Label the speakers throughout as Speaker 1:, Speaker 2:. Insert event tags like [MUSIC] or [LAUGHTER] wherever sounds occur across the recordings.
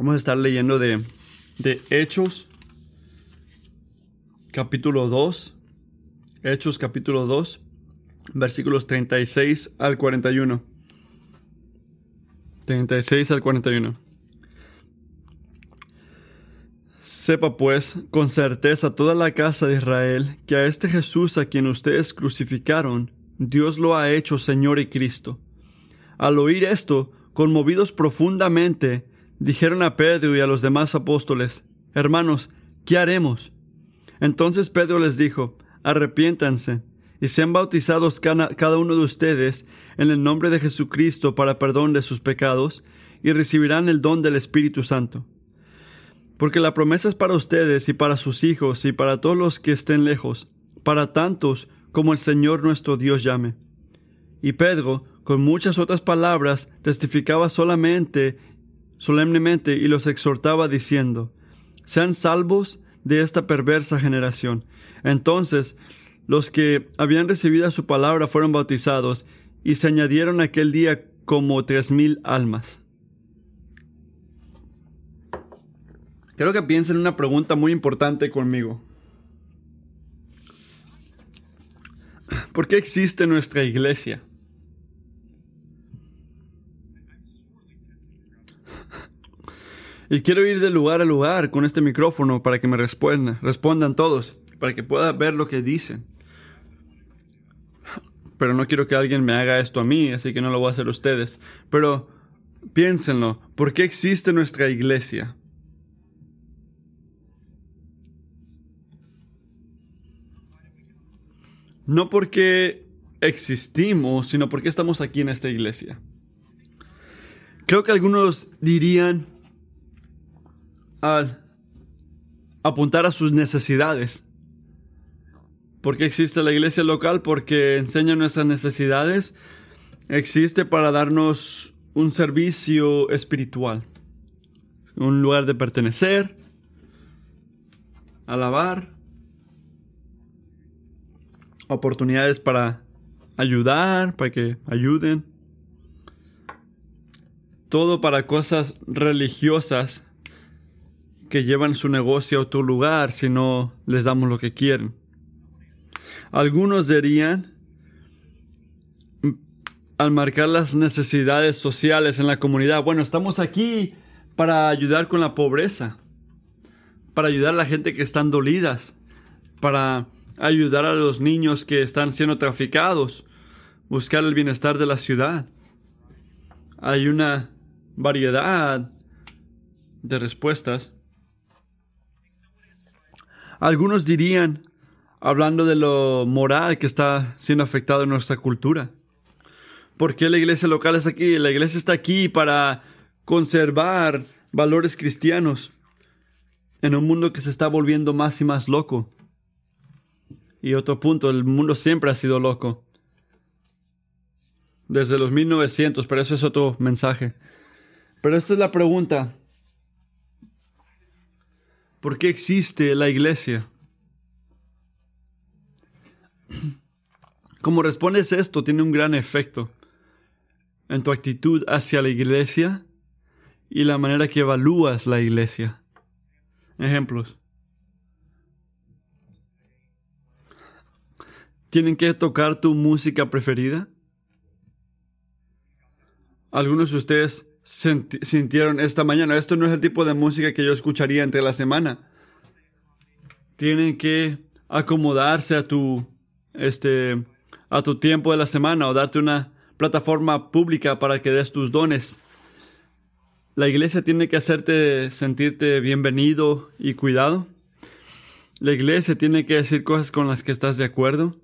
Speaker 1: Vamos a estar leyendo de, de Hechos, capítulo 2. Hechos, capítulo 2, versículos 36 al 41. 36 al 41. Sepa pues con certeza toda la casa de Israel que a este Jesús a quien ustedes crucificaron, Dios lo ha hecho Señor y Cristo. Al oír esto, conmovidos profundamente, dijeron a Pedro y a los demás apóstoles, Hermanos, ¿qué haremos? Entonces Pedro les dijo, Arrepiéntanse y sean bautizados cada uno de ustedes en el nombre de Jesucristo para perdón de sus pecados, y recibirán el don del Espíritu Santo. Porque la promesa es para ustedes y para sus hijos y para todos los que estén lejos, para tantos como el Señor nuestro Dios llame. Y Pedro, con muchas otras palabras, testificaba solamente, solemnemente, y los exhortaba diciendo, sean salvos de esta perversa generación. Entonces, los que habían recibido su palabra fueron bautizados, y se añadieron aquel día como tres mil almas. Creo que piensen una pregunta muy importante conmigo. ¿Por qué existe nuestra iglesia? Y quiero ir de lugar a lugar con este micrófono para que me respondan, respondan todos, para que pueda ver lo que dicen. Pero no quiero que alguien me haga esto a mí, así que no lo voy a hacer a ustedes. Pero piénsenlo, ¿por qué existe nuestra iglesia? No porque existimos, sino porque estamos aquí en esta iglesia. Creo que algunos dirían, al apuntar a sus necesidades. ¿Por qué existe la iglesia local? Porque enseña nuestras necesidades. Existe para darnos un servicio espiritual. Un lugar de pertenecer, alabar, oportunidades para ayudar, para que ayuden. Todo para cosas religiosas que llevan su negocio a otro lugar si no les damos lo que quieren. Algunos dirían, al marcar las necesidades sociales en la comunidad, bueno, estamos aquí para ayudar con la pobreza, para ayudar a la gente que están dolidas, para ayudar a los niños que están siendo traficados, buscar el bienestar de la ciudad. Hay una variedad de respuestas. Algunos dirían, hablando de lo moral que está siendo afectado en nuestra cultura. ¿Por qué la iglesia local está aquí? La iglesia está aquí para conservar valores cristianos en un mundo que se está volviendo más y más loco. Y otro punto, el mundo siempre ha sido loco. Desde los 1900, pero eso es otro mensaje. Pero esta es la pregunta. ¿Por qué existe la iglesia? [CLEARS THROAT] Como respondes esto tiene un gran efecto en tu actitud hacia la iglesia y la manera que evalúas la iglesia. Ejemplos. ¿Tienen que tocar tu música preferida? Algunos de ustedes sintieron esta mañana. Esto no es el tipo de música que yo escucharía entre la semana. Tienen que acomodarse a tu, este, a tu tiempo de la semana o darte una plataforma pública para que des tus dones. La iglesia tiene que hacerte sentirte bienvenido y cuidado. La iglesia tiene que decir cosas con las que estás de acuerdo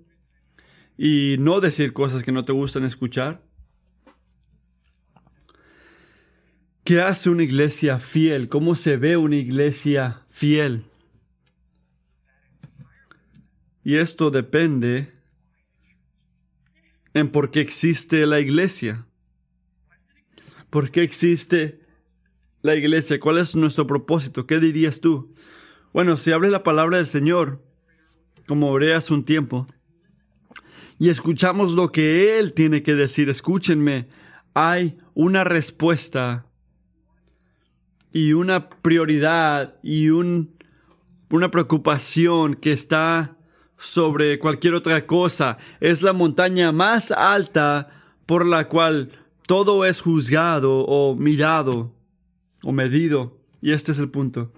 Speaker 1: y no decir cosas que no te gustan escuchar. ¿Qué hace una iglesia fiel? ¿Cómo se ve una iglesia fiel? Y esto depende en por qué existe la iglesia. ¿Por qué existe la iglesia? ¿Cuál es nuestro propósito? ¿Qué dirías tú? Bueno, si hables la palabra del Señor, como oré hace un tiempo, y escuchamos lo que Él tiene que decir, escúchenme, hay una respuesta y una prioridad y un, una preocupación que está sobre cualquier otra cosa. Es la montaña más alta por la cual todo es juzgado o mirado o medido. Y este es el punto.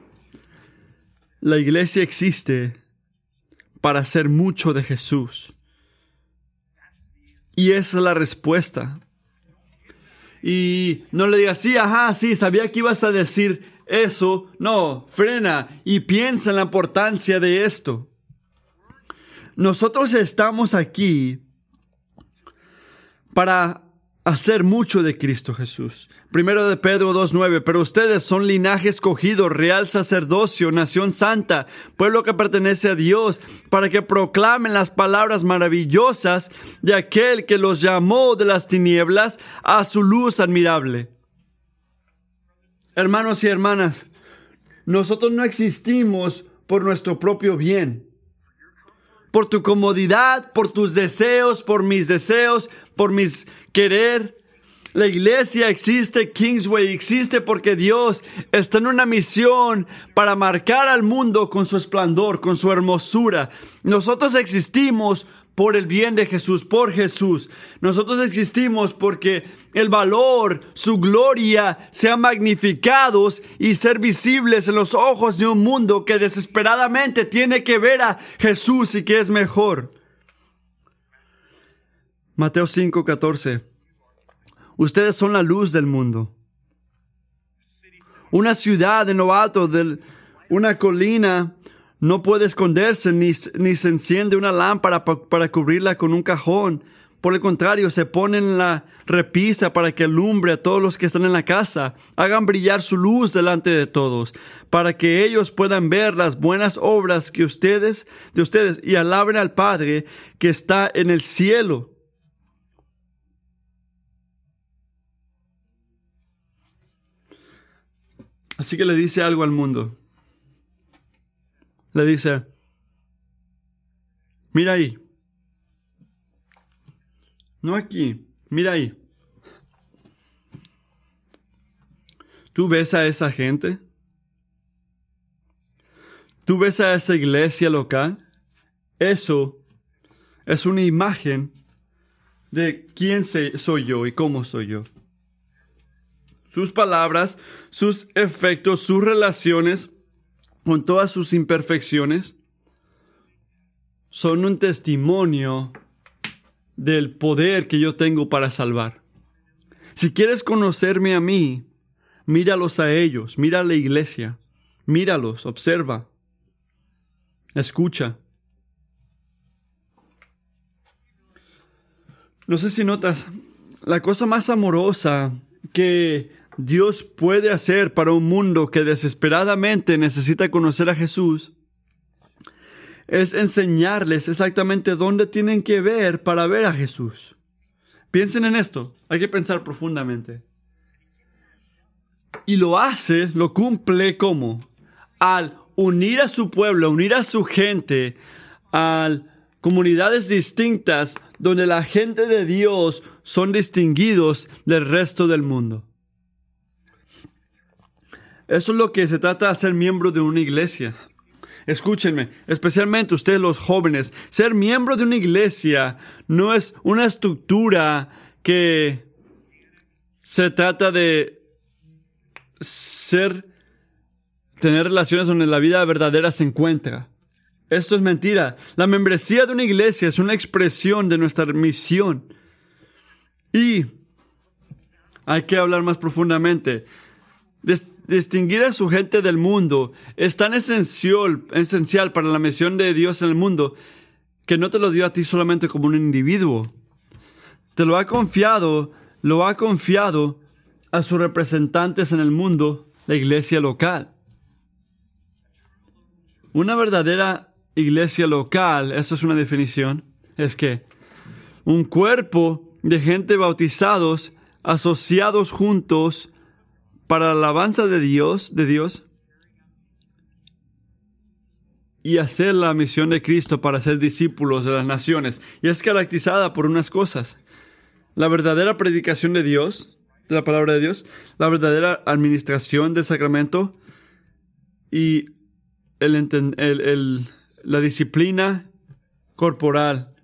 Speaker 1: La iglesia existe para hacer mucho de Jesús. Y esa es la respuesta. Y no le digas, sí, ajá, sí, sabía que ibas a decir eso. No, frena y piensa en la importancia de esto. Nosotros estamos aquí para hacer mucho de Cristo Jesús. Primero de Pedro 2.9, pero ustedes son linaje escogido, real sacerdocio, nación santa, pueblo que pertenece a Dios, para que proclamen las palabras maravillosas de aquel que los llamó de las tinieblas a su luz admirable. Hermanos y hermanas, nosotros no existimos por nuestro propio bien por tu comodidad, por tus deseos, por mis deseos, por mis querer. La iglesia existe, Kingsway existe porque Dios está en una misión para marcar al mundo con su esplendor, con su hermosura. Nosotros existimos por el bien de Jesús, por Jesús. Nosotros existimos porque el valor, su gloria sean magnificados y ser visibles en los ojos de un mundo que desesperadamente tiene que ver a Jesús y que es mejor. Mateo 5:14. Ustedes son la luz del mundo. Una ciudad en lo alto de una colina no puede esconderse ni, ni se enciende una lámpara para cubrirla con un cajón. Por el contrario, se pone en la repisa para que alumbre a todos los que están en la casa. Hagan brillar su luz delante de todos, para que ellos puedan ver las buenas obras que ustedes, de ustedes, y alaben al Padre que está en el cielo. Así que le dice algo al mundo le dice, mira ahí, no aquí, mira ahí. ¿Tú ves a esa gente? ¿Tú ves a esa iglesia local? Eso es una imagen de quién soy yo y cómo soy yo. Sus palabras, sus efectos, sus relaciones con todas sus imperfecciones, son un testimonio del poder que yo tengo para salvar. Si quieres conocerme a mí, míralos a ellos, mira a la iglesia, míralos, observa, escucha. No sé si notas, la cosa más amorosa que Dios puede hacer para un mundo que desesperadamente necesita conocer a Jesús es enseñarles exactamente dónde tienen que ver para ver a Jesús. Piensen en esto, hay que pensar profundamente. Y lo hace, lo cumple como al unir a su pueblo, unir a su gente, a comunidades distintas donde la gente de Dios son distinguidos del resto del mundo. Eso es lo que se trata de ser miembro de una iglesia. Escúchenme, especialmente ustedes los jóvenes, ser miembro de una iglesia no es una estructura que se trata de ser, tener relaciones donde la vida verdadera se encuentra. Esto es mentira. La membresía de una iglesia es una expresión de nuestra misión. Y hay que hablar más profundamente distinguir a su gente del mundo es tan esencial, esencial para la misión de Dios en el mundo que no te lo dio a ti solamente como un individuo. Te lo ha confiado, lo ha confiado a sus representantes en el mundo, la iglesia local. Una verdadera iglesia local, esa es una definición, es que un cuerpo de gente bautizados, asociados juntos, para la alabanza de Dios, de Dios, y hacer la misión de Cristo para ser discípulos de las naciones. Y es caracterizada por unas cosas. La verdadera predicación de Dios, de la palabra de Dios, la verdadera administración del sacramento y la disciplina corporal.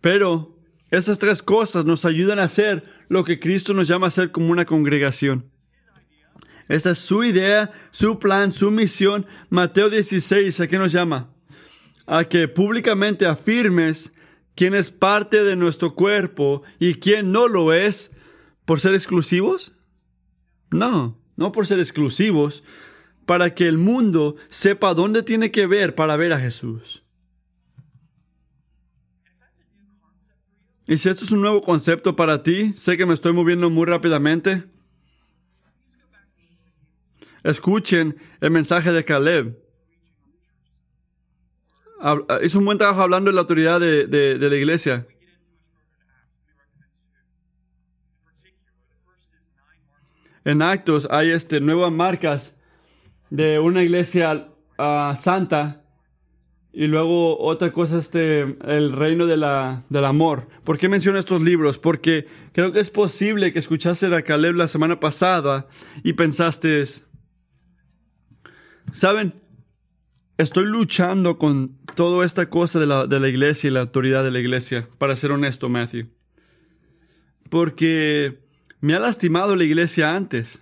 Speaker 1: Pero esas tres cosas nos ayudan a hacer lo que Cristo nos llama a hacer como una congregación. Esa es su idea, su plan, su misión. Mateo 16, ¿a qué nos llama? A que públicamente afirmes quién es parte de nuestro cuerpo y quién no lo es por ser exclusivos. No, no por ser exclusivos, para que el mundo sepa dónde tiene que ver para ver a Jesús. Y si esto es un nuevo concepto para ti, sé que me estoy moviendo muy rápidamente. Escuchen el mensaje de Caleb. Hizo un buen trabajo hablando de la autoridad de, de la iglesia. En Actos hay este, nuevas marcas de una iglesia ah, santa y luego otra cosa, este, el reino de la, del amor. ¿Por qué menciono estos libros? Porque creo que es posible que escuchaste a Caleb la semana pasada y pensaste, ¿saben? Estoy luchando con toda esta cosa de la, de la iglesia y la autoridad de la iglesia, para ser honesto, Matthew. Porque me ha lastimado la iglesia antes.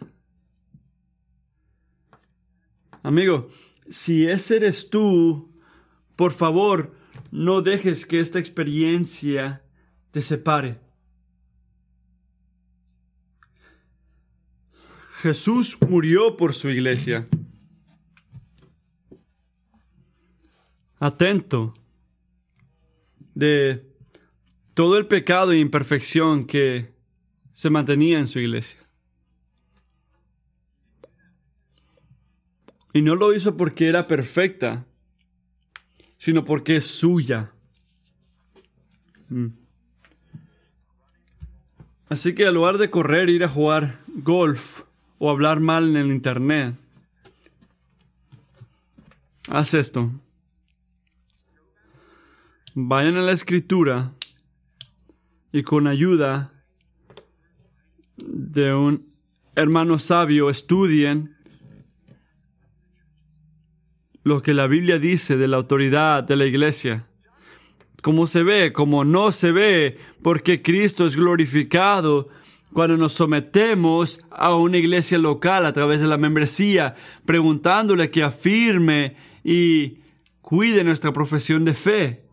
Speaker 1: Amigo, si ese eres tú, por favor, no dejes que esta experiencia te separe. Jesús murió por su iglesia. Atento de todo el pecado e imperfección que se mantenía en su iglesia. Y no lo hizo porque era perfecta, sino porque es suya. Mm. Así que en lugar de correr, ir a jugar golf o hablar mal en el internet, haz esto. Vayan a la escritura y con ayuda de un hermano sabio estudien lo que la Biblia dice de la autoridad de la iglesia. Cómo se ve, cómo no se ve, porque Cristo es glorificado cuando nos sometemos a una iglesia local a través de la membresía, preguntándole que afirme y cuide nuestra profesión de fe.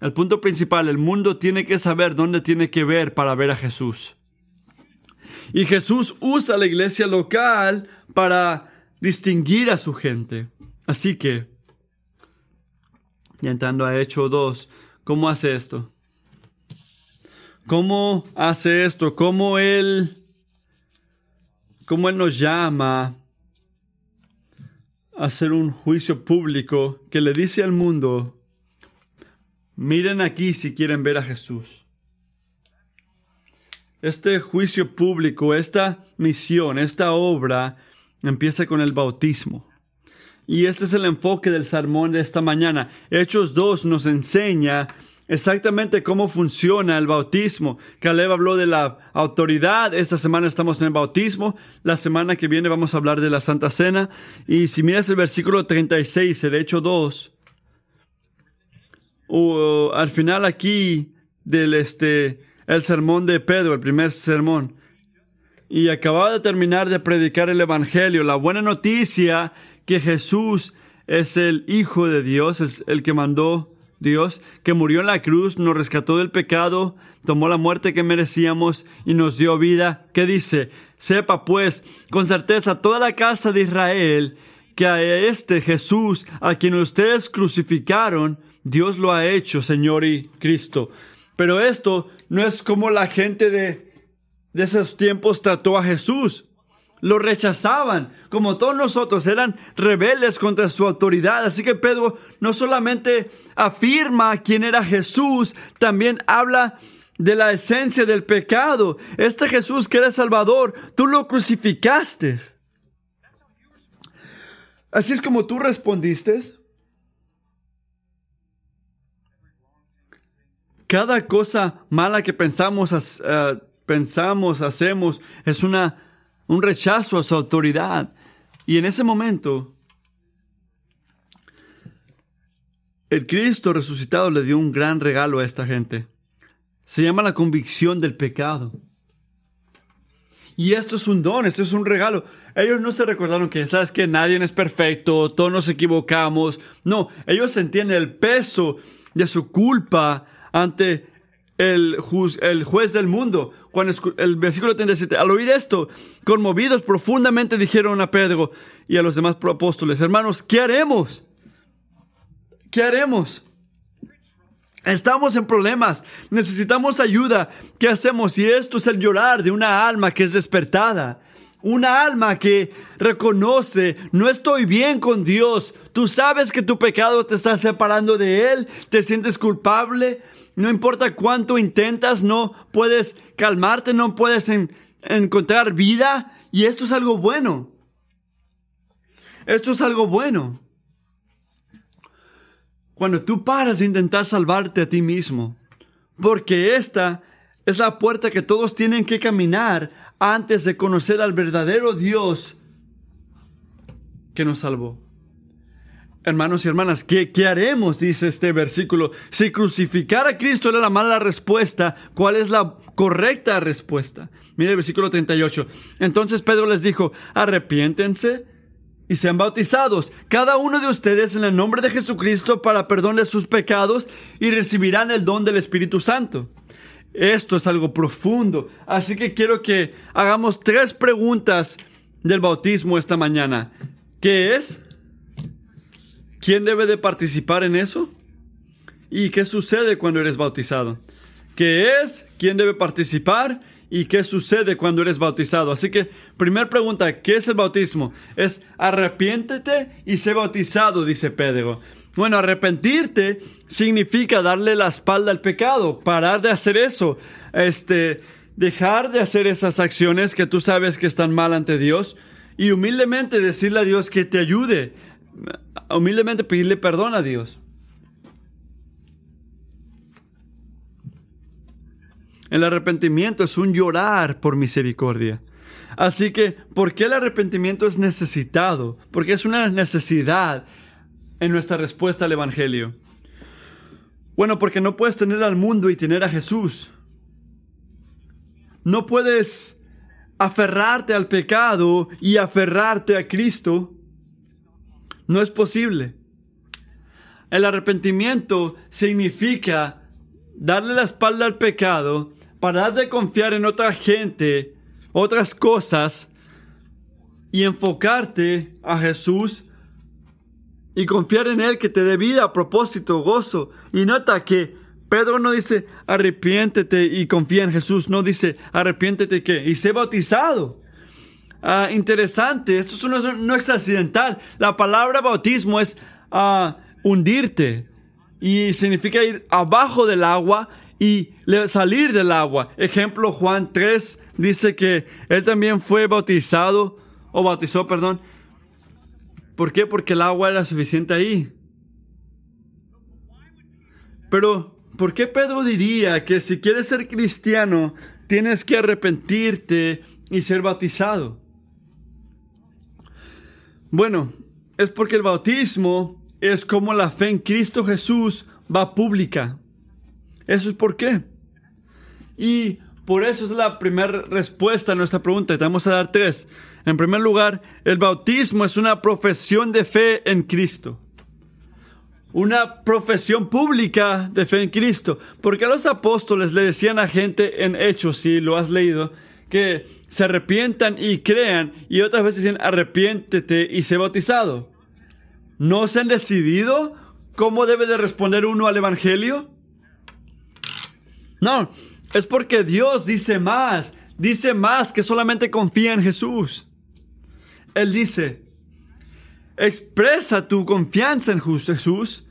Speaker 1: El punto principal, el mundo tiene que saber dónde tiene que ver para ver a Jesús. Y Jesús usa la iglesia local para distinguir a su gente. Así que, ya entrando a Hecho 2, ¿cómo hace esto? ¿Cómo hace esto? ¿Cómo Él, cómo Él nos llama a hacer un juicio público que le dice al mundo, miren aquí si quieren ver a Jesús? Este juicio público, esta misión, esta obra empieza con el bautismo. Y este es el enfoque del sermón de esta mañana. Hechos 2 nos enseña exactamente cómo funciona el bautismo. Caleb habló de la autoridad. Esta semana estamos en el bautismo. La semana que viene vamos a hablar de la Santa Cena. Y si miras el versículo 36, el Hecho 2, al final aquí del este, el sermón de Pedro, el primer sermón. Y acababa de terminar de predicar el Evangelio, la buena noticia que Jesús es el Hijo de Dios, es el que mandó Dios, que murió en la cruz, nos rescató del pecado, tomó la muerte que merecíamos y nos dio vida. ¿Qué dice? Sepa pues con certeza toda la casa de Israel que a este Jesús, a quien ustedes crucificaron, Dios lo ha hecho, Señor y Cristo. Pero esto no es como la gente de, de esos tiempos trató a Jesús lo rechazaban, como todos nosotros, eran rebeldes contra su autoridad. Así que Pedro no solamente afirma quién era Jesús, también habla de la esencia del pecado. Este Jesús que era Salvador, tú lo crucificaste. Así es como tú respondiste. Cada cosa mala que pensamos pensamos, hacemos, es una, un rechazo a su autoridad. Y en ese momento, el Cristo resucitado le dio un gran regalo a esta gente. Se llama la convicción del pecado. Y esto es un don, esto es un regalo. Ellos no se recordaron que, sabes que nadie es perfecto, todos nos equivocamos. No, ellos sentían el peso de su culpa ante el, juez del mundo. Cuando el versículo 37, al oír esto, conmovidos profundamente dijeron a Pedro y a los demás apóstoles, hermanos, ¿qué haremos? ¿Qué haremos? Estamos en problemas, necesitamos ayuda. ¿Qué hacemos? Y esto es el llorar de una alma que es despertada. Una alma que reconoce, no estoy bien con Dios. Tú sabes que tu pecado te está separando de Él, te sientes culpable. No importa cuánto intentas, no puedes calmarte, no puedes encontrar vida. Y esto es algo bueno. Esto es algo bueno. Cuando tú paras de intentar salvarte a ti mismo, porque esta es la puerta que todos tienen que caminar antes de conocer al verdadero Dios que nos salvó. Hermanos y hermanas, ¿qué, ¿qué, haremos? Dice este versículo. Si crucificar a Cristo era la mala respuesta, ¿cuál es la correcta respuesta? Mire el versículo 38. Entonces Pedro les dijo, arrepiéntense y sean bautizados, cada uno de ustedes en el nombre de Jesucristo para perdón de sus pecados y recibirán el don del Espíritu Santo. Esto es algo profundo, así que quiero que hagamos tres preguntas del bautismo esta mañana. ¿Qué es? ¿Quién debe de participar en eso? ¿Y qué sucede cuando eres bautizado? ¿Qué es? ¿Quién debe participar? y qué sucede cuando eres bautizado. Así que, primera pregunta, ¿qué es el bautismo? Es arrepiéntete y sé bautizado, dice Pedro. Bueno, arrepentirte significa darle la espalda al pecado, parar de hacer eso, este, dejar de hacer esas acciones que tú sabes que están mal ante Dios y humildemente decirle a Dios que te ayude, humildemente pedirle perdón a Dios. El arrepentimiento es un llorar por misericordia. Así que, ¿por qué el arrepentimiento es necesitado? Porque es una necesidad en nuestra respuesta al Evangelio. Bueno, porque no puedes tener al mundo y tener a Jesús. No puedes aferrarte al pecado y aferrarte a Cristo. No es posible. El arrepentimiento significa darle la espalda al pecado parar de confiar en otra gente, otras cosas, y enfocarte a Jesús y confiar en Él que te dé vida, propósito, gozo. Y nota que Pedro no dice arrepiéntete y confía en Jesús, no dice arrepiéntete que y sé bautizado. Ah, interesante, esto no, es accidental. La palabra bautismo es ah, hundirte y significa ir abajo del agua y salir del agua. Ejemplo, Juan 3 dice que él también fue bautizado, o bautizó, perdón. ¿Por qué? Porque el agua era suficiente ahí. Pero, ¿por qué Pedro diría que si quieres ser cristiano, tienes que arrepentirte y ser bautizado? Bueno, es porque el bautismo es como la fe en Cristo Jesús va pública. Eso es por qué. Y por eso es la primera respuesta a nuestra pregunta. Te vamos a dar tres. En primer lugar, el bautismo es una profesión de fe en Cristo. Una profesión pública de fe en Cristo. Porque los apóstoles le decían a gente en Hechos, si lo has leído, que se arrepientan y crean. Y otras veces dicen arrepiéntete y sé bautizado. ¿No se han decidido cómo debe de responder uno al Evangelio? No, es porque Dios dice más, dice más que solamente confía en Jesús. Él dice, expresa tu confianza en Jesús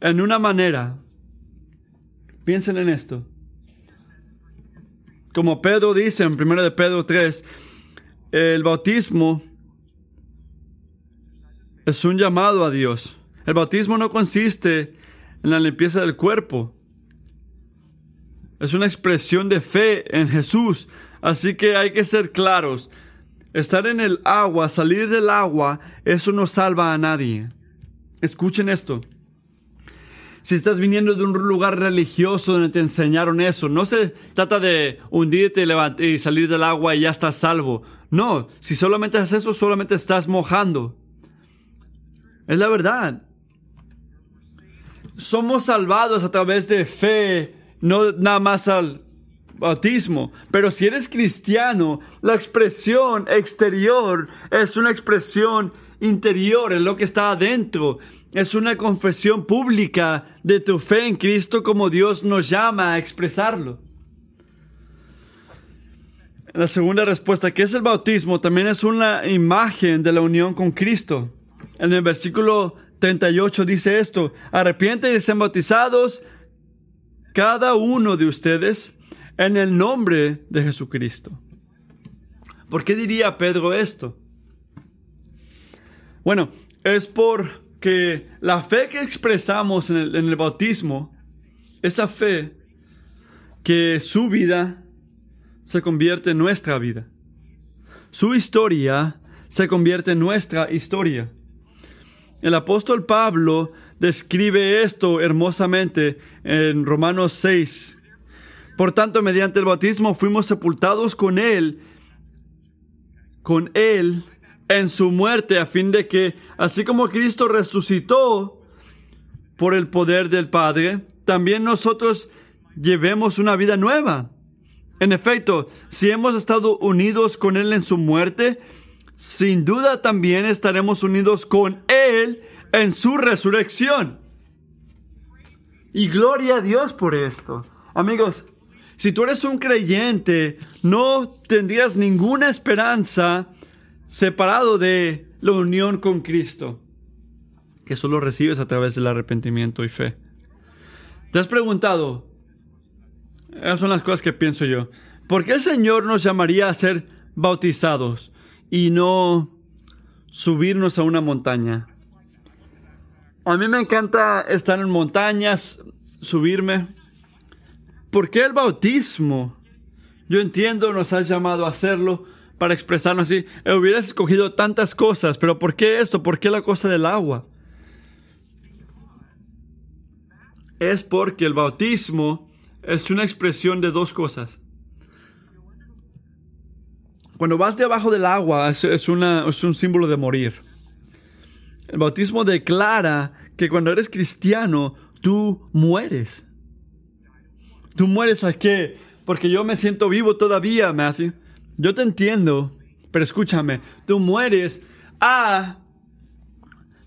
Speaker 1: en una manera. Piensen en esto. Como Pedro dice en 1 de Pedro 3, el bautismo es un llamado a Dios. El bautismo no consiste en la limpieza del cuerpo, es una expresión de fe en Jesús Así que hay que ser claros. Estar en el agua, salir del agua, eso no salva a nadie. Escuchen esto. Si estás viniendo de un lugar religioso donde te enseñaron eso, no se trata de hundirte y, y salir del agua y ya estás salvo. No, si solamente haces eso, solamente estás mojando. Es la verdad. Somos salvados a través de fe, no nada más al bautismo. Pero si eres cristiano, la expresión exterior es una expresión interior, es lo que está adentro. Es una confesión pública de tu fe en Cristo como Dios nos llama a expresarlo. La segunda respuesta, que es el bautismo, también es una imagen de la unión con Cristo. En el versículo 38 dice esto, arrepiente y sean bautizados cada uno de ustedes en el nombre de Jesucristo. ¿Por qué diría Pedro esto? Bueno, es porque la fe que expresamos en el, bautismo, esa fe que su vida se convierte en nuestra vida. Su historia se convierte en nuestra historia. El apóstol Pablo describe esto hermosamente en Romanos 6, por tanto, mediante el bautismo fuimos sepultados con Él, con Él en su muerte, a fin de que, así como Cristo resucitó por el poder del Padre, también nosotros llevemos una vida nueva. En efecto, si hemos estado unidos con Él en su muerte, sin duda también estaremos unidos con Él en su resurrección. Y gloria a Dios por esto. Amigos, si tú eres un creyente, no tendrías ninguna esperanza separado de la unión con Cristo, que solo recibes a través del arrepentimiento y fe. ¿Te has preguntado? Esas son las cosas que pienso yo. ¿Por qué el Señor nos llamaría a ser bautizados y no subirnos a una montaña? A mí me encanta estar en montañas, subirme, ¿Por qué el bautismo? Yo entiendo, nos has llamado a hacerlo para expresarnos así. Eh, hubieras escogido tantas cosas, pero ¿por qué esto? ¿Por qué la cosa del agua? Es porque el bautismo es una expresión de dos cosas. Cuando vas debajo del agua es, es un símbolo de morir. El bautismo declara que cuando eres cristiano, tú mueres. ¿Tú mueres a qué? Porque yo me siento vivo todavía, Matthew. Yo te entiendo, pero escúchame, tú mueres a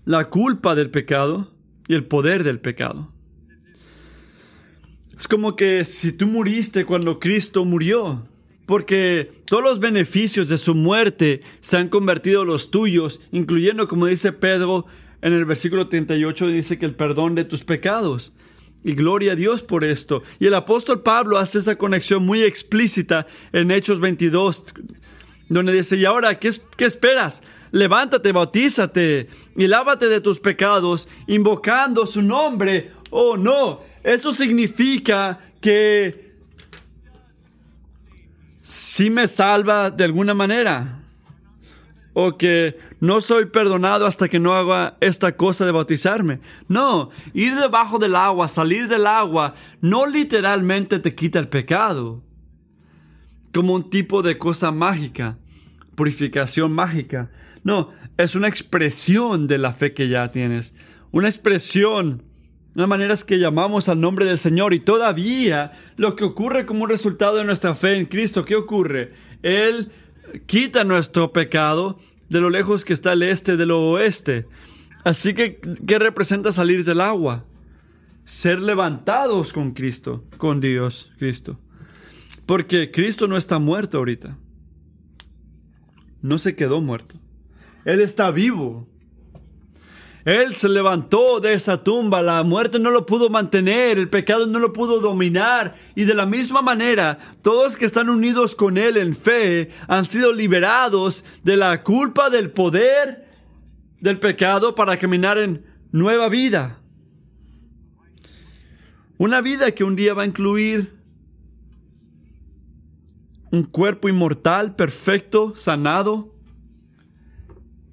Speaker 1: la culpa del pecado y el poder del pecado. Es como que si tú muriste cuando Cristo murió, porque todos los beneficios de su muerte se han convertido en los tuyos, incluyendo, como dice Pedro en el versículo 38, dice que el perdón de tus pecados. Y gloria a Dios por esto. Y el apóstol Pablo hace esa conexión muy explícita en Hechos 22, donde dice, y ahora, ¿qué, qué esperas? Levántate, bautízate y lávate de tus pecados, invocando su nombre. Oh, no, eso significa que si me salva de alguna manera o que no soy perdonado hasta que no haga esta cosa de bautizarme. No, ir debajo del agua, salir del agua, no literalmente te quita el pecado. Como un tipo de cosa mágica, purificación mágica. No, es una expresión de la fe que ya tienes. Una expresión, una manera es que llamamos al nombre del Señor y todavía lo que ocurre como resultado de nuestra fe en Cristo, ¿qué ocurre? Él quita nuestro pecado de lo lejos que está el este de lo oeste. Así que, ¿qué representa salir del agua? Ser levantados con Cristo, con Dios, Cristo. Porque Cristo no está muerto ahorita. No se quedó muerto. Él está vivo. Él se levantó de esa tumba, la muerte no lo pudo mantener, el pecado no lo pudo dominar y de la misma manera todos que están unidos con Él en fe han sido liberados de la culpa del poder del pecado para caminar en nueva vida. Una vida que un día va a incluir un cuerpo inmortal, perfecto, sanado.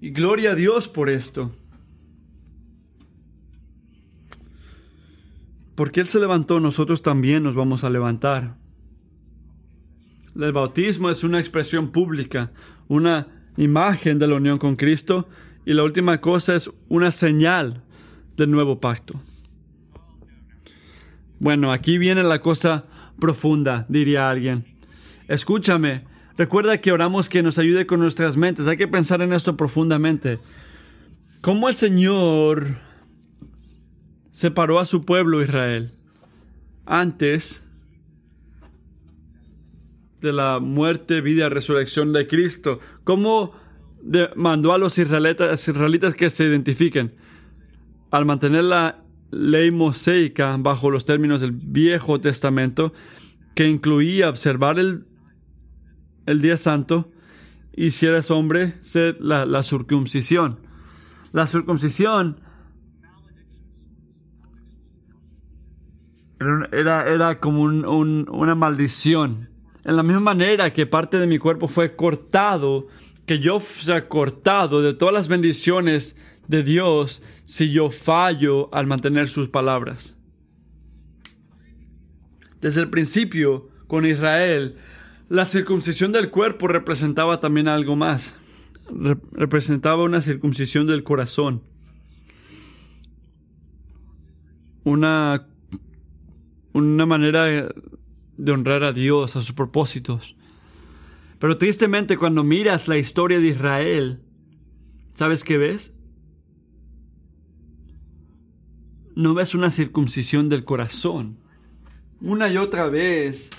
Speaker 1: Y gloria a Dios por esto. Porque Él se levantó, nosotros también nos vamos a levantar. El bautismo es una expresión pública, una imagen de la unión con Cristo y la última cosa es una señal del nuevo pacto. Bueno, aquí viene la cosa profunda, diría alguien. Escúchame, recuerda que oramos que nos ayude con nuestras mentes. Hay que pensar en esto profundamente. ¿Cómo el Señor separó a su pueblo Israel antes de la muerte, vida, resurrección de Cristo? ¿Cómo mandó a los israelitas, israelitas que se identifiquen? Al mantener la ley mosaica bajo los términos del Viejo Testamento, que incluía observar el, el día santo y si eres hombre, ser la, circuncisión. La circuncisión era, era como una maldición. En la misma manera que parte de mi cuerpo fue cortado, que yo sea cortado de todas las bendiciones de Dios si yo fallo al mantener sus palabras. Desde el principio, con Israel, la circuncisión del cuerpo representaba también algo más. representaba una circuncisión del corazón. Una, una manera de honrar a Dios, a sus propósitos. Pero tristemente cuando miras la historia de Israel, ¿sabes qué ves? no ves una circuncisión del corazón. Una y otra vez,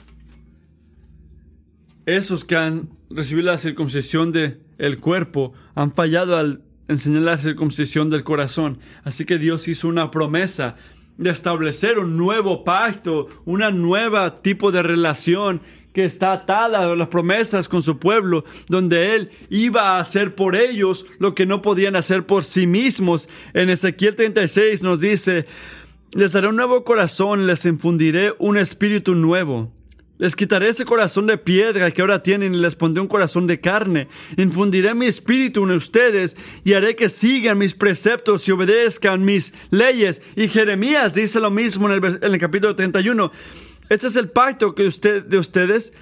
Speaker 1: esos que han recibido la circuncisión del el cuerpo han fallado al enseñar la circuncisión del corazón. Así que Dios hizo una promesa de establecer un nuevo pacto, una nueva tipo de relación que está atada a las promesas con su pueblo, donde Él iba a hacer por ellos lo que no podían hacer por sí mismos. En Ezequiel 36 nos dice, les daré un nuevo corazón, les infundiré un espíritu nuevo. Les quitaré ese corazón de piedra que ahora tienen y les pondré un corazón de carne. Infundiré mi espíritu en ustedes y haré que sigan mis preceptos y obedezcan mis leyes. Y Jeremías dice lo mismo en el, capítulo 31. Este es el pacto que usted, de ustedes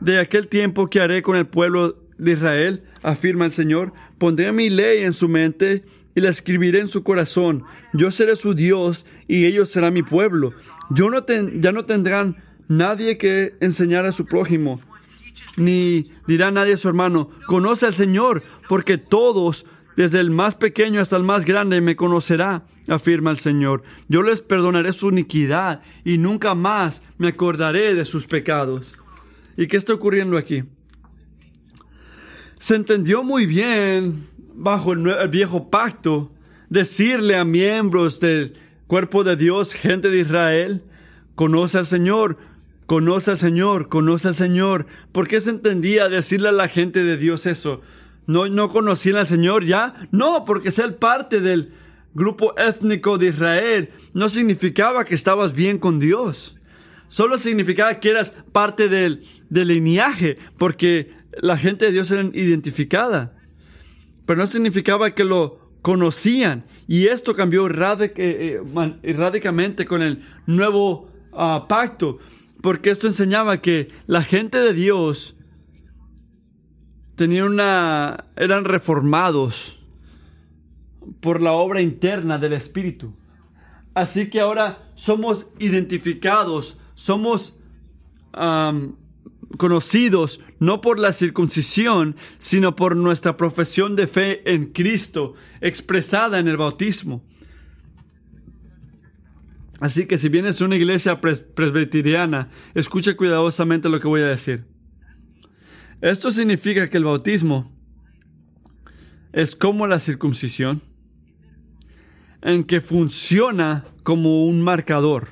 Speaker 1: de aquel tiempo que haré con el pueblo de Israel, afirma el Señor. Pondré mi ley en su mente y la escribiré en su corazón. Yo seré su Dios y ellos serán mi pueblo. Yo no ya no tendrán nadie que enseñar a su prójimo, ni dirá nadie a su hermano, conoce al Señor, porque todos, desde el más pequeño hasta el más grande, me conocerá afirma el Señor. Yo les perdonaré su iniquidad y nunca más me acordaré de sus pecados. ¿Y qué está ocurriendo aquí? Se entendió muy bien bajo el, viejo pacto decirle a miembros del cuerpo de Dios, gente de Israel, conoce al Señor, conoce al Señor, conoce al Señor. ¿Por qué se entendía decirle a la gente de Dios eso? ¿No, no conocían al Señor ya? No, porque ser parte del grupo étnico de Israel no significaba que estabas bien con Dios. Solo significaba que eras parte del, del linaje, porque la gente de Dios era identificada. Pero no significaba que lo conocían. Y esto cambió eh, eh, radicalmente con el nuevo ah, pacto, porque esto enseñaba que la gente de Dios tenía una, eran reformados por la obra interna del Espíritu. Así que ahora somos identificados, somos conocidos no por la circuncisión, sino por nuestra profesión de fe en Cristo, expresada en el bautismo. Así que si vienes a una iglesia presbiteriana, escucha cuidadosamente lo que voy a decir. Esto significa que el bautismo es como la circuncisión en que funciona como un marcador.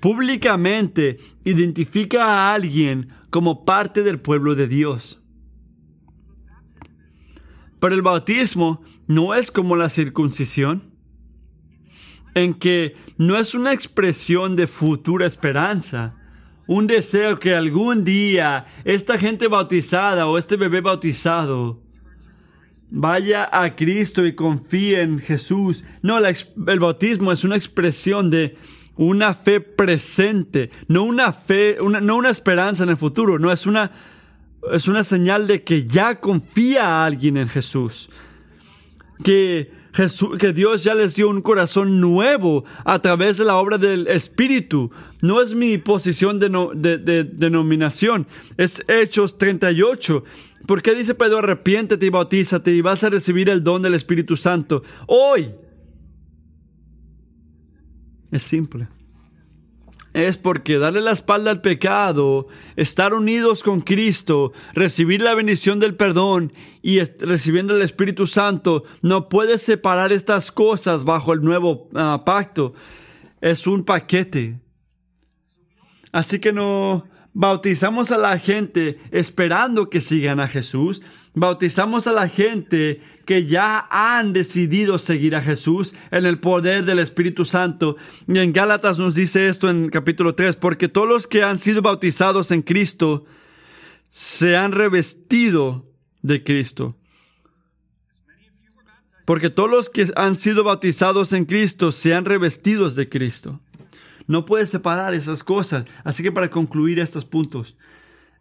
Speaker 1: Públicamente identifica a alguien como parte del pueblo de Dios. Pero el bautismo no es como la circuncisión, en que no es una expresión de futura esperanza un deseo que algún día esta gente bautizada o este bebé bautizado vaya a Cristo y confíe en Jesús. No, el bautismo es una expresión de una fe presente, no una fe, no una esperanza en el futuro, no es una, es una señal de que ya confía alguien en Jesús. Que que Dios ya les dio un corazón nuevo a través de la obra del Espíritu. No es mi posición de, de, denominación, es Hechos 38. ¿Por qué dice Pedro, arrepiéntete y bautízate y vas a recibir el don del Espíritu Santo? Hoy. Es simple es porque darle la espalda al pecado, estar unidos con Cristo, recibir la bendición del perdón y recibiendo el Espíritu Santo, no puede separar estas cosas bajo el nuevo ah, pacto. Es un paquete. Así que no, bautizamos a la gente esperando que sigan a Jesús, bautizamos a la gente que ya han decidido seguir a Jesús en el poder del Espíritu Santo. Y en Gálatas nos dice esto en capítulo 3, porque todos los que han sido bautizados en Cristo se han revestido de Cristo. Porque todos los que han sido bautizados en Cristo se han revestidos de Cristo. No puedes separar esas cosas. Así que para concluir estos puntos,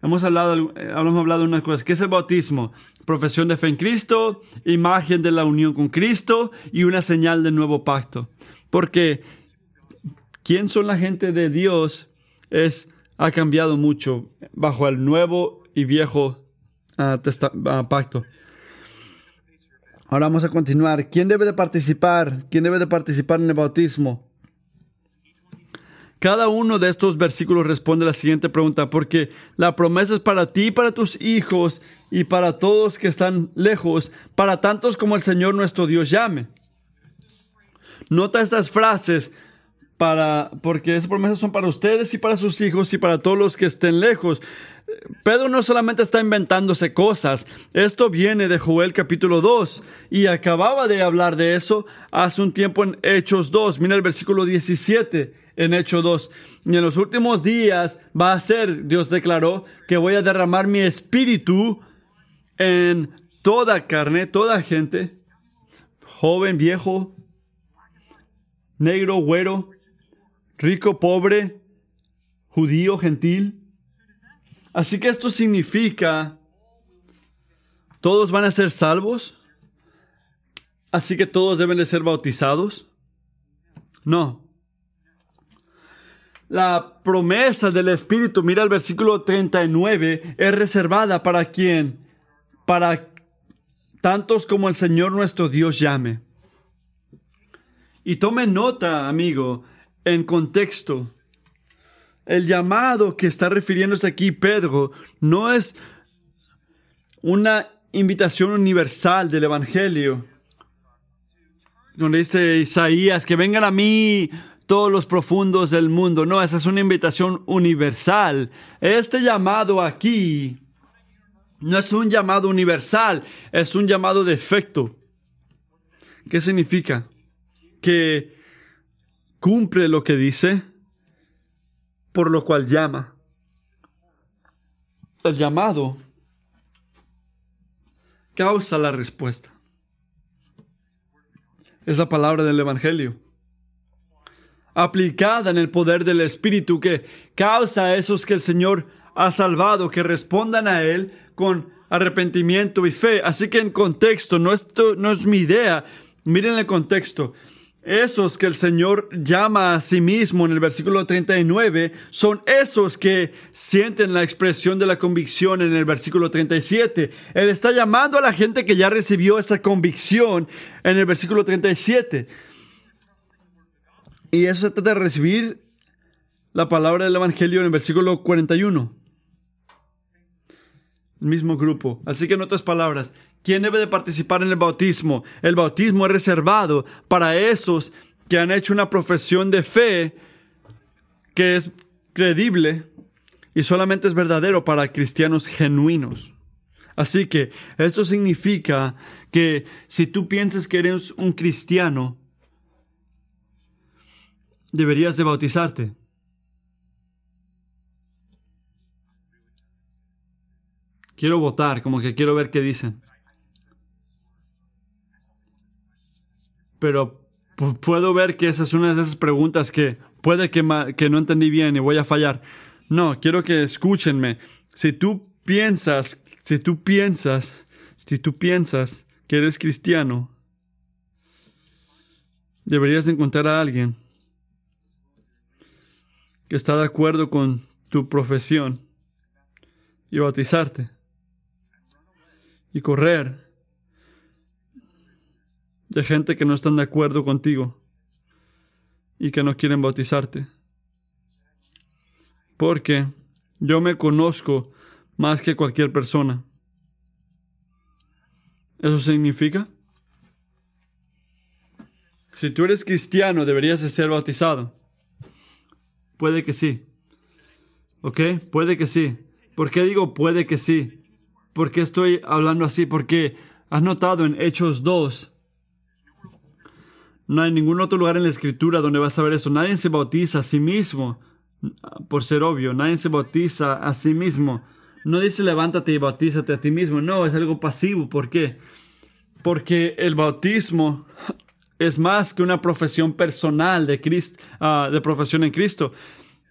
Speaker 1: hemos hablado, eh, hemos hablado de unas cosas. ¿Qué es el bautismo? Profesión de fe en Cristo, imagen de la unión con Cristo y una señal del nuevo pacto. Porque quién son la gente de Dios es, ha cambiado mucho bajo el nuevo y viejo ah, ah, pacto. Ahora vamos a continuar. ¿Quién debe de participar? ¿Quién debe de participar en el bautismo? Cada uno de estos versículos responde a la siguiente pregunta, porque la promesa es para ti, para tus hijos y para todos que están lejos, para tantos como el Señor nuestro Dios llame. Nota estas frases para, porque esas promesas son para ustedes y para sus hijos y para todos los que estén lejos. Pedro no solamente está inventándose cosas, esto viene de Joel capítulo 2 y acababa de hablar de eso hace un tiempo en Hechos 2. Mira el versículo 17 en Hecho 2. Y en los últimos días va a ser, Dios declaró, que voy a derramar mi espíritu en toda carne, toda gente, joven, viejo, negro, güero, rico, pobre, judío, gentil. Así que esto significa, todos van a ser salvos, así que todos deben de ser bautizados. No, la promesa del Espíritu, mira el versículo 39, es reservada para quien, para tantos como el Señor nuestro Dios llame. Y tome nota, amigo, en contexto. El llamado que está refiriéndose aquí Pedro no es una invitación universal del Evangelio. Donde dice Isaías, que vengan a mí todos los profundos del mundo. No, esa es una invitación universal. Este llamado aquí no es un llamado universal, es un llamado de efecto. ¿Qué significa? Que cumple lo que dice, por lo cual llama. El llamado causa la respuesta. Es la palabra del Evangelio aplicada en el poder del Espíritu que causa a esos que el Señor ha salvado que respondan a Él con arrepentimiento y fe. Así que en contexto, no, esto, no es mi idea, miren el contexto. Esos que el Señor llama a sí mismo en el versículo 39 son esos que sienten la expresión de la convicción en el versículo 37. Él está llamando a la gente que ya recibió esa convicción en el versículo 37. Y eso se trata de recibir la palabra del Evangelio en el versículo 41. El mismo grupo. Así que en otras palabras, ¿quién debe de participar en el bautismo? El bautismo es reservado para esos que han hecho una profesión de fe que es credible y solamente es verdadero para cristianos genuinos. Así que esto significa que si tú piensas que eres un cristiano, deberías de bautizarte. Quiero votar, como que quiero ver qué dicen. Pero puedo ver que esa es una de esas preguntas que puede que, que no entendí bien y voy a fallar. No, quiero que escúchenme. Si tú piensas, si tú piensas, si tú piensas que eres cristiano, deberías encontrar a alguien que está de acuerdo con tu profesión y bautizarte y correr de gente que no están de acuerdo contigo y que no quieren bautizarte. Porque yo me conozco más que cualquier persona. ¿Eso significa? Si tú eres cristiano, deberías de ser bautizado. Puede que sí. ¿Ok? Puede que sí. ¿Por qué digo puede que sí? ¿Por qué estoy hablando así? Porque has notado en Hechos 2, no hay ningún otro lugar en la escritura donde vas a ver eso. Nadie se bautiza a sí mismo, por ser obvio. Nadie se bautiza a sí mismo. No dice levántate y bautízate a ti mismo. No, es algo pasivo. ¿Por qué? Porque el bautismo es más que una profesión personal de, Cristo, ah, de profesión en Cristo.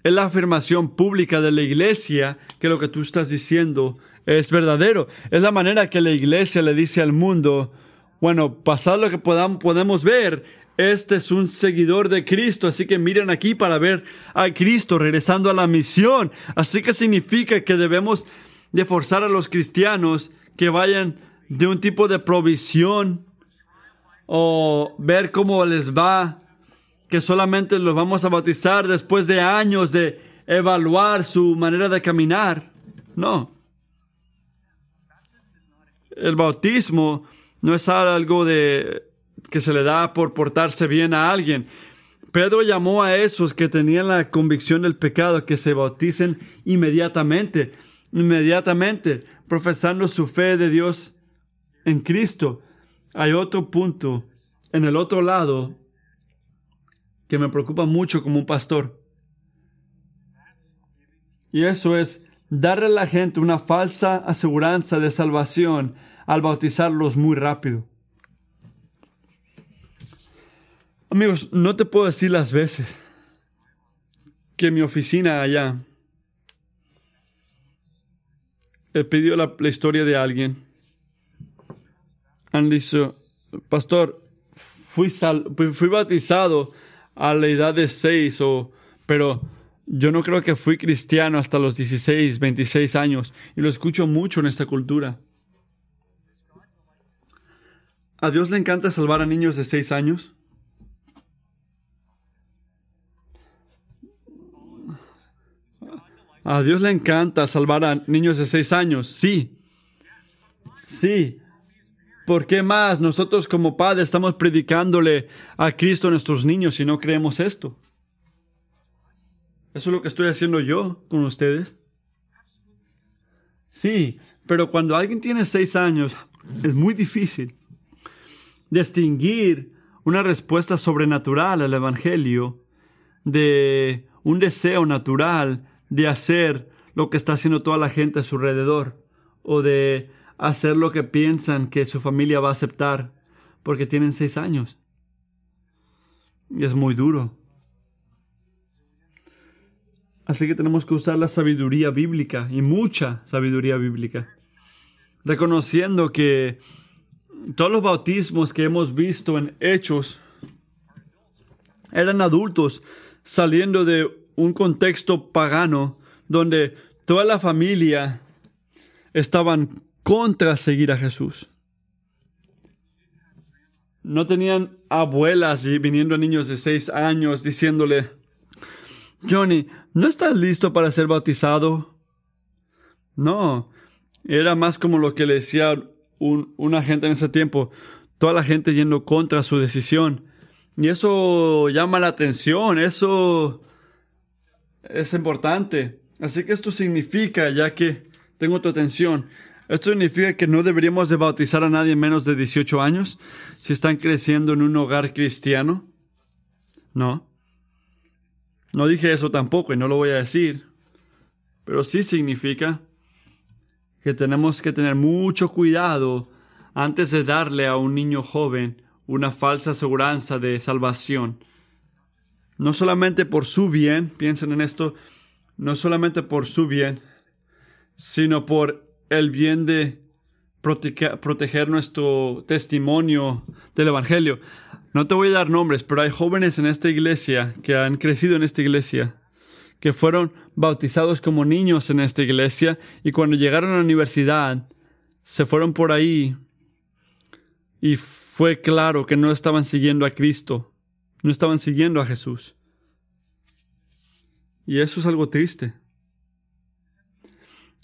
Speaker 1: Es la afirmación pública de la iglesia que lo que tú estás diciendo es verdadero. Es la manera que la iglesia le dice al mundo, bueno, pasado lo que podamos, podemos ver, este es un seguidor de Cristo, así que miren aquí para ver a Cristo regresando a la misión. Así que significa que debemos de forzar a los cristianos que vayan de un tipo de provisión o ver cómo les va, que solamente los vamos a bautizar después de años de evaluar su manera de caminar. No. El bautismo no es algo de que se le da por portarse bien a alguien. Pedro llamó a esos que tenían la convicción del pecado que se bauticen inmediatamente, inmediatamente, profesando su fe de Dios en Cristo hay otro punto en el otro lado que me preocupa mucho como un pastor. Y eso es darle a la gente una falsa aseguranza de salvación al bautizarlos muy rápido. Amigos, no te puedo decir las veces que mi oficina allá la, la historia de alguien han dicho, pastor, fui, fui bautizado a la edad de seis, o, pero yo no creo que fui cristiano hasta los 16, 26 años, y lo escucho mucho en esta cultura. ¿A Dios le encanta salvar a niños de seis años? A Dios le encanta salvar a niños de seis años, sí. Sí, ¿Por qué más nosotros como padres estamos predicándole a Cristo a nuestros niños si no creemos esto? Eso es lo que estoy haciendo yo con ustedes. Sí, pero cuando alguien tiene seis años es muy difícil distinguir una respuesta sobrenatural al Evangelio de un deseo natural de hacer lo que está haciendo toda la gente a su alrededor o de hacer lo que piensan que su familia va a aceptar porque tienen seis años. Y es muy duro. Así que tenemos que usar la sabiduría bíblica y mucha sabiduría bíblica. Reconociendo que todos los bautismos que hemos visto en hechos eran adultos saliendo de un contexto pagano donde toda la familia estaban contra seguir a Jesús. No tenían abuelas y viniendo niños de seis años diciéndole, Johnny, ¿no estás listo para ser bautizado? No, era más como lo que le decía un, una gente en ese tiempo, toda la gente yendo contra su decisión. Y eso llama la atención, eso es importante. Así que esto significa, ya que tengo tu atención, esto significa que no deberíamos de bautizar a nadie menos de 18 años si están creciendo en un hogar cristiano. No. No dije eso tampoco y no lo voy a decir. Pero sí significa que tenemos que tener mucho cuidado antes de darle a un niño joven una falsa aseguranza de salvación. No solamente por su bien, piensen en esto, no solamente por su bien, sino por el bien de proteger nuestro testimonio del Evangelio. No te voy a dar nombres, pero hay jóvenes en esta iglesia que han crecido en esta iglesia, que fueron bautizados como niños en esta iglesia y cuando llegaron a la universidad se fueron por ahí y fue claro que no estaban siguiendo a Cristo, no estaban siguiendo a Jesús. Y eso es algo triste.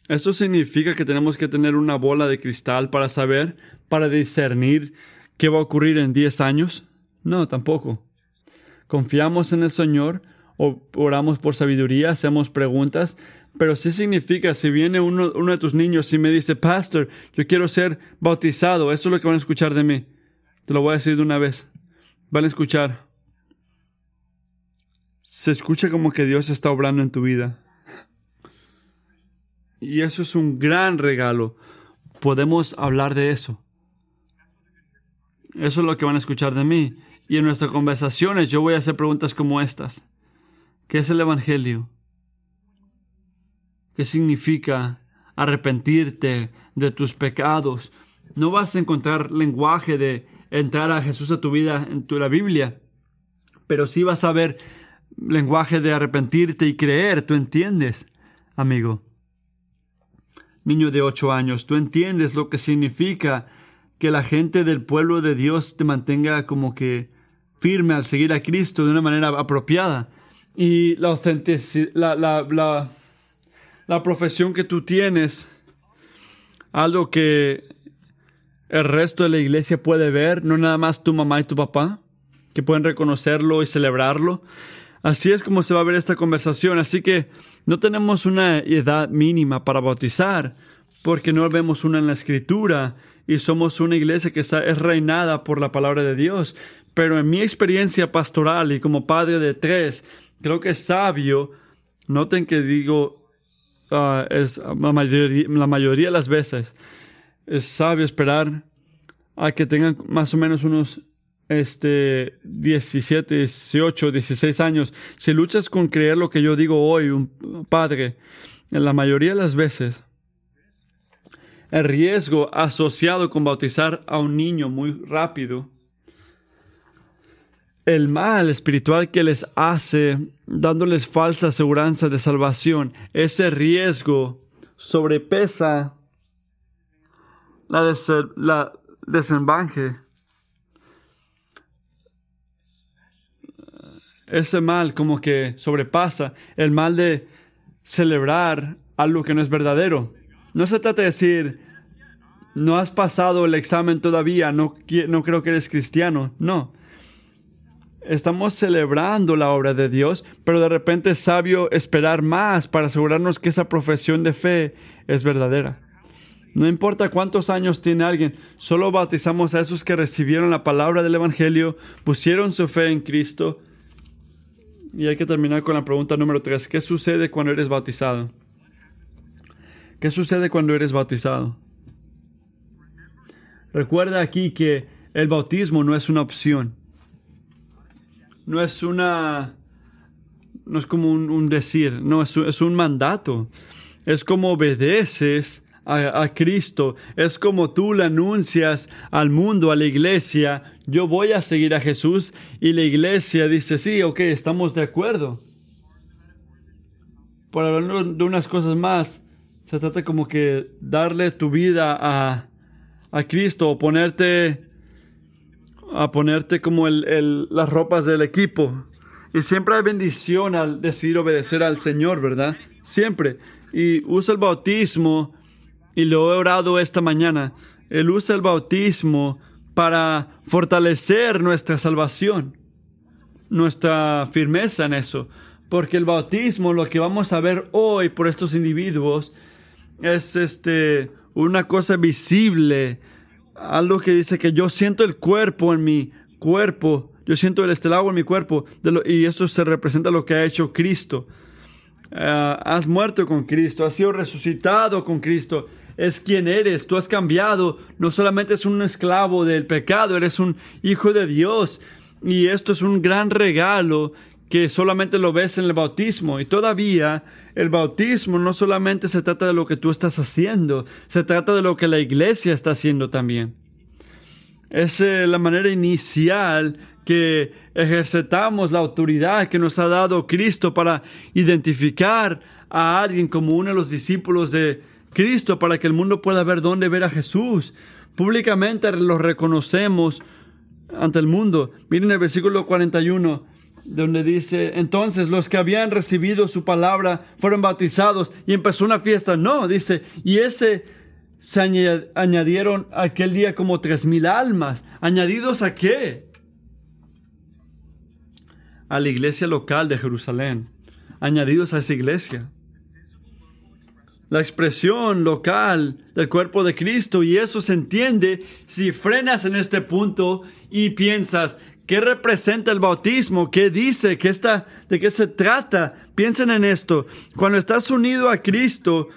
Speaker 1: ¿Eso significa que tenemos que tener una bola de cristal para saber, para discernir qué va a ocurrir en 10 años? No, tampoco. Confiamos en el Señor, oramos por sabiduría, hacemos preguntas, pero sí significa, si viene uno, uno, de tus niños y me dice, Pastor, yo quiero ser bautizado, eso es lo que van a escuchar de mí. Te lo voy a decir de una vez. Van a escuchar. Se escucha como que Dios está obrando en tu vida. Y eso es un gran regalo. Podemos hablar de eso. Eso es lo que van a escuchar de mí. Y en nuestras conversaciones yo voy a hacer preguntas como estas. ¿Qué es el Evangelio? ¿Qué significa arrepentirte de tus pecados? No vas a encontrar lenguaje de entrar a Jesús a tu vida en tu, la Biblia, pero sí vas a ver lenguaje de arrepentirte y creer. ¿Tú entiendes, amigo? Niño de ocho años, ¿tú entiendes lo que significa que la gente del pueblo de Dios te mantenga como que firme al seguir a Cristo de una manera apropiada? Y la la, profesión que tú tienes, algo que el resto de la iglesia puede ver, no nada más tu mamá y tu papá, que pueden reconocerlo y celebrarlo. Así es como se va a ver esta conversación. Así que no tenemos una edad mínima para bautizar, porque no vemos una en la escritura y somos una iglesia que es reinada por la palabra de Dios. Pero en mi experiencia pastoral y como padre de tres, creo que es sabio, noten que digo, ah, es la mayoría, la mayoría de las veces, es sabio esperar a que tengan más o menos unos este 17, 18, 16 años. Si luchas con creer lo que yo digo hoy, un padre, en la mayoría de las veces, el riesgo asociado con bautizar a un niño muy rápido el mal espiritual que les hace, dándoles falsa aseguranza de salvación, ese riesgo sobrepesa la, la desembanque. Ese mal como que sobrepasa el mal de celebrar algo que no es verdadero. No se trata de decir, no has pasado el examen todavía, no, no creo que eres cristiano. No. Estamos celebrando la obra de Dios, pero de repente es sabio esperar más para asegurarnos que esa profesión de fe es verdadera. No importa cuántos años tiene alguien, solo bautizamos a esos que recibieron la palabra del Evangelio, pusieron su fe en Cristo. Y hay que terminar con la pregunta número 3. ¿Qué sucede cuando eres bautizado? ¿Qué sucede cuando eres bautizado? Recuerda aquí que el bautismo no es una opción no es una, no es como un, decir, no, es, es, un mandato. Es como obedeces a, Cristo, es como tú le anuncias al mundo, a la iglesia, yo voy a seguir a Jesús y la iglesia dice, sí, ok, estamos de acuerdo. Por hablar de unas cosas más, se trata como que darle tu vida a, a Cristo o ponerte a ponerte como el, las ropas del equipo. Y siempre hay bendición al decidir obedecer al Señor, ¿verdad? Siempre. Y usa el bautismo, y lo he orado esta mañana, Él usa el bautismo para fortalecer nuestra salvación, nuestra firmeza en eso. Porque el bautismo, lo que vamos a ver hoy por estos individuos, es este, una cosa visible algo que dice que yo siento el cuerpo en mi cuerpo, yo siento el estelagua en mi cuerpo, y esto se representa lo que ha hecho Cristo. Eh, has muerto con Cristo, has sido resucitado con Cristo. Es quien eres, tú has cambiado, no solamente es un esclavo del pecado, eres un hijo de Dios. Y esto es un gran regalo que solamente lo ves en el bautismo. Y todavía el bautismo no solamente se trata de lo que tú estás haciendo, se trata de lo que la iglesia está haciendo también. Es eh, la manera inicial que ejercitamos la autoridad que nos ha dado Cristo para identificar a alguien como uno de los discípulos de Cristo para que el mundo pueda ver dónde ver a Jesús. Públicamente lo reconocemos ante el mundo. Miren el versículo 41 donde dice, entonces los que habían recibido su palabra fueron bautizados y empezó una fiesta. No, dice, y ese se añadieron aquel día como tres mil almas. ¿Añadidos a qué? A la iglesia local de Jerusalén. Añadidos a esa iglesia. La expresión local del cuerpo de Cristo y eso se entiende si frenas en este punto y piensas, ¿Qué representa el bautismo? ¿Qué dice? ¿Qué está, ¿De qué se trata? Piensen en esto. Cuando estás unido a Cristo,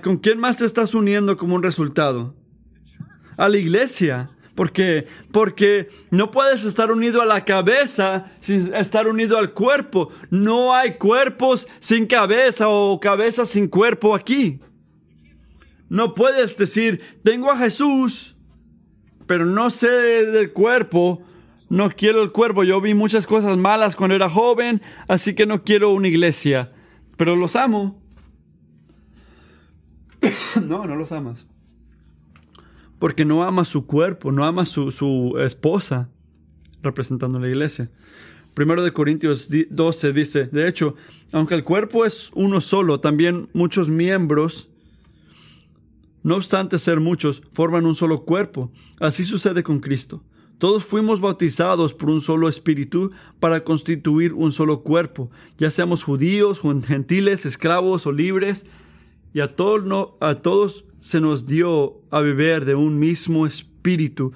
Speaker 1: ¿con quién más te estás uniendo como un resultado? A la iglesia. ¿Por qué? Porque no puedes estar unido a la cabeza sin estar unido al cuerpo. No hay cuerpos sin cabeza o cabeza sin cuerpo aquí. No puedes decir, tengo a Jesús, pero no sé del cuerpo no quiero el cuerpo. Yo vi muchas cosas malas cuando era joven, así que no quiero una iglesia. Pero los amo. [COUGHS] no, no los amas. Porque no ama su cuerpo, no ama su, su esposa, representando la iglesia. Primero de Corintios 12 dice, de hecho, aunque el cuerpo es uno solo, también muchos miembros, no obstante ser muchos, forman un solo cuerpo. Así sucede con Cristo. Todos fuimos bautizados por un solo espíritu para constituir un solo cuerpo, ya seamos judíos, gentiles, esclavos o libres, y a a todos se nos dio a beber de un mismo espíritu.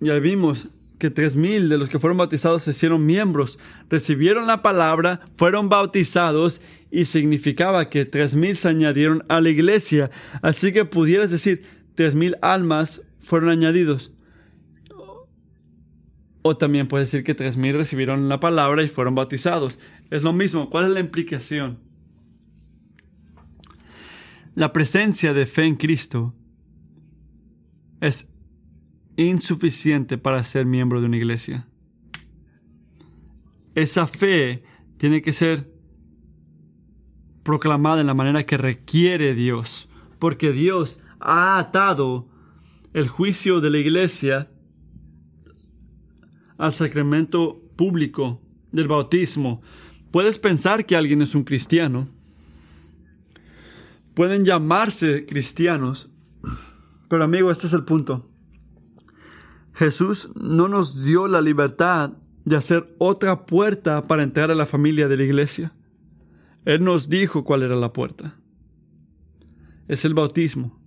Speaker 1: Ya vimos que tres mil de los que fueron bautizados se hicieron miembros, recibieron la palabra, fueron bautizados y significaba que tres mil se añadieron a la iglesia. Así que pudieras decir tres mil almas fueron añadidos. O también puede decir que 3.000 recibieron la palabra y fueron bautizados. Es lo mismo. ¿Cuál es la implicación? La presencia de fe en Cristo es insuficiente para ser miembro de una iglesia. Esa fe tiene que ser proclamada en la manera que requiere Dios, porque Dios ha atado el juicio de la iglesia al sacramento público del bautismo. Puedes pensar que alguien es un cristiano. Pueden llamarse cristianos. Pero amigo, este es el punto. Jesús no nos dio la libertad de hacer otra puerta para entrar a la familia de la iglesia. Él nos dijo cuál era la puerta. Es el bautismo.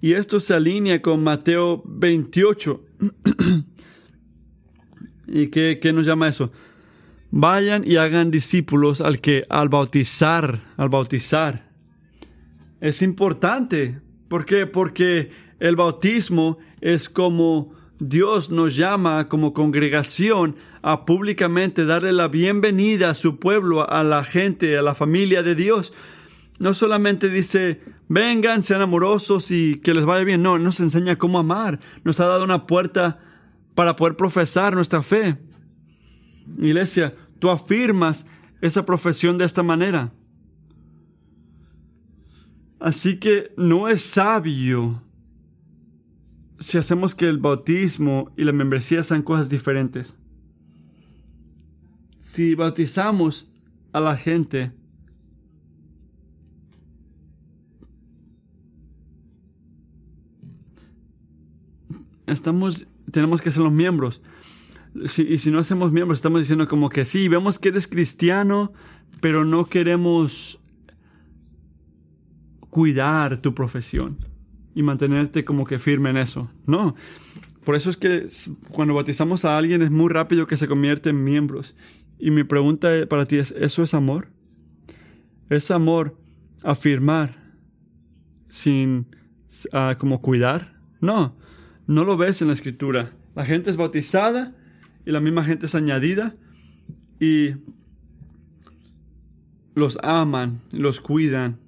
Speaker 1: Y esto se alinea con Mateo 28. [CLEARS THROAT] ¿Y qué, qué, nos llama eso? Vayan y hagan discípulos al que al bautizar, al bautizar. Es importante. ¿Por qué? Porque el bautismo es como Dios nos llama como congregación a públicamente darle la bienvenida a su pueblo, a la gente, a la familia de Dios no solamente dice, vengan, sean amorosos y que les vaya bien, no, nos enseña cómo amar, nos ha dado una puerta para poder profesar nuestra fe. Iglesia, tú afirmas esa profesión de esta manera. Así que no es sabio si hacemos que el bautismo y la membresía sean cosas diferentes. Si bautizamos a la gente, estamos, tenemos que ser los miembros. y si no hacemos miembros, estamos diciendo como que sí, vemos que eres cristiano, pero no queremos cuidar tu profesión y mantenerte como que firme en eso. No. Por eso es que cuando bautizamos a alguien es muy rápido que se convierte en miembros. Y mi pregunta para ti es, ¿eso es amor? ¿Es amor afirmar sin ah, como cuidar. No, no lo ves en la escritura. La gente es bautizada y la misma gente es añadida y los aman, los cuidan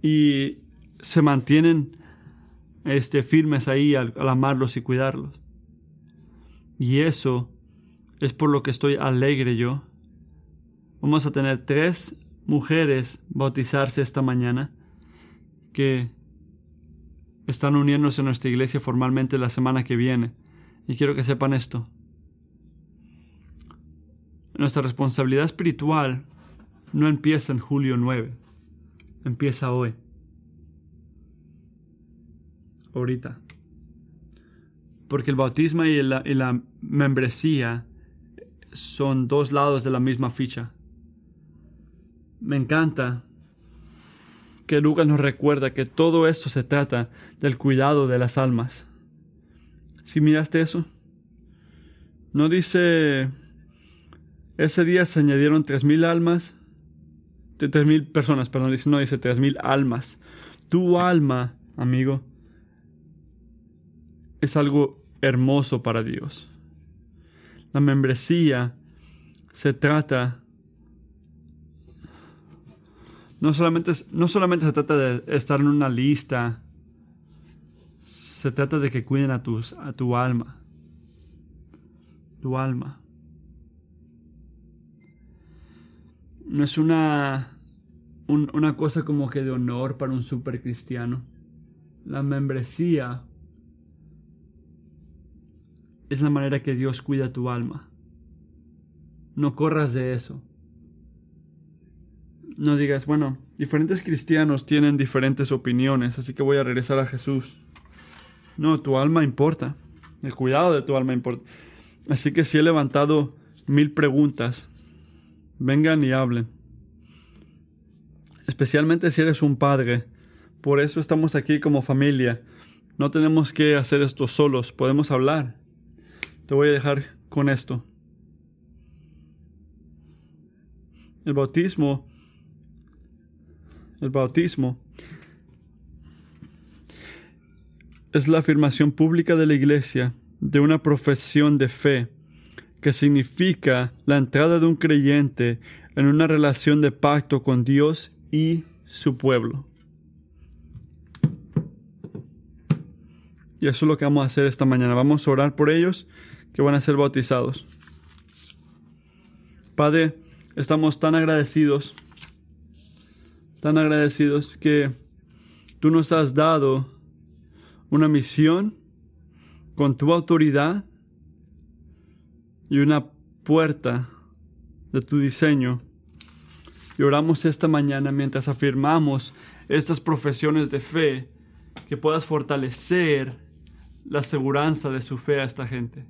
Speaker 1: y se mantienen este, firmes ahí al, al amarlos y cuidarlos. Y eso es por lo que estoy alegre yo. Vamos a tener tres mujeres bautizarse esta mañana que están uniéndose a nuestra iglesia formalmente la semana que viene. Y quiero que sepan esto. Nuestra responsabilidad espiritual no empieza en julio 9, empieza hoy. Ahorita. Porque el bautismo y la, y la membresía son dos lados de la misma ficha. Me encanta que Lucas nos recuerda que todo esto se trata del cuidado de las almas. Si miraste eso, no dice ese día se añadieron tres mil almas, tres mil personas, perdón, no dice tres mil almas. Tu alma, amigo, es algo hermoso para Dios. La membresía se trata no solamente, no solamente se trata de estar en una lista, se trata de que cuiden a, tus, a tu alma. Tu alma. No es una, una cosa como que de honor para un super cristiano. La membresía es la manera que Dios cuida tu alma. No corras de eso no digas, bueno, diferentes cristianos tienen diferentes opiniones, así que voy a regresar a Jesús. No, tu alma importa. El cuidado de tu alma importa. Así que si he levantado mil preguntas, vengan y hablen. Especialmente si eres un padre. Por eso estamos aquí como familia. No tenemos que hacer esto solos, podemos hablar. Te voy a dejar con esto. El bautismo el bautismo, es la afirmación pública de la Iglesia de una profesión de fe que significa la entrada de un creyente en una relación de pacto con Dios y su pueblo. Y eso es lo que vamos a hacer esta mañana. Vamos a orar por ellos que van a ser bautizados. Padre, estamos tan agradecidos tan agradecidos que tú nos has dado una misión con tu autoridad y una puerta de tu diseño. Y oramos esta mañana mientras afirmamos estas profesiones de fe, que puedas fortalecer la seguridad de su fe a esta gente.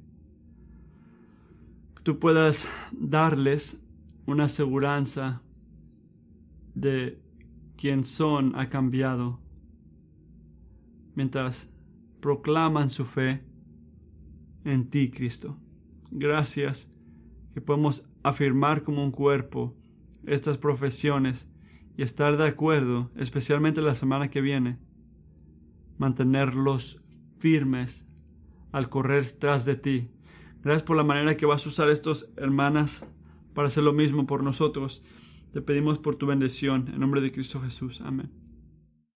Speaker 1: Tú puedas darles una seguridad de quien son ha cambiado, mientras proclaman su fe en ti, Cristo. Gracias que podemos afirmar como un cuerpo estas profesiones y estar de acuerdo, especialmente la semana que viene, mantenerlos firmes al correr tras de ti. Gracias por la manera que vas a usar estos hermanas para hacer lo mismo por nosotros te pedimos por tu bendición. En nombre de Cristo Jesús. Amén.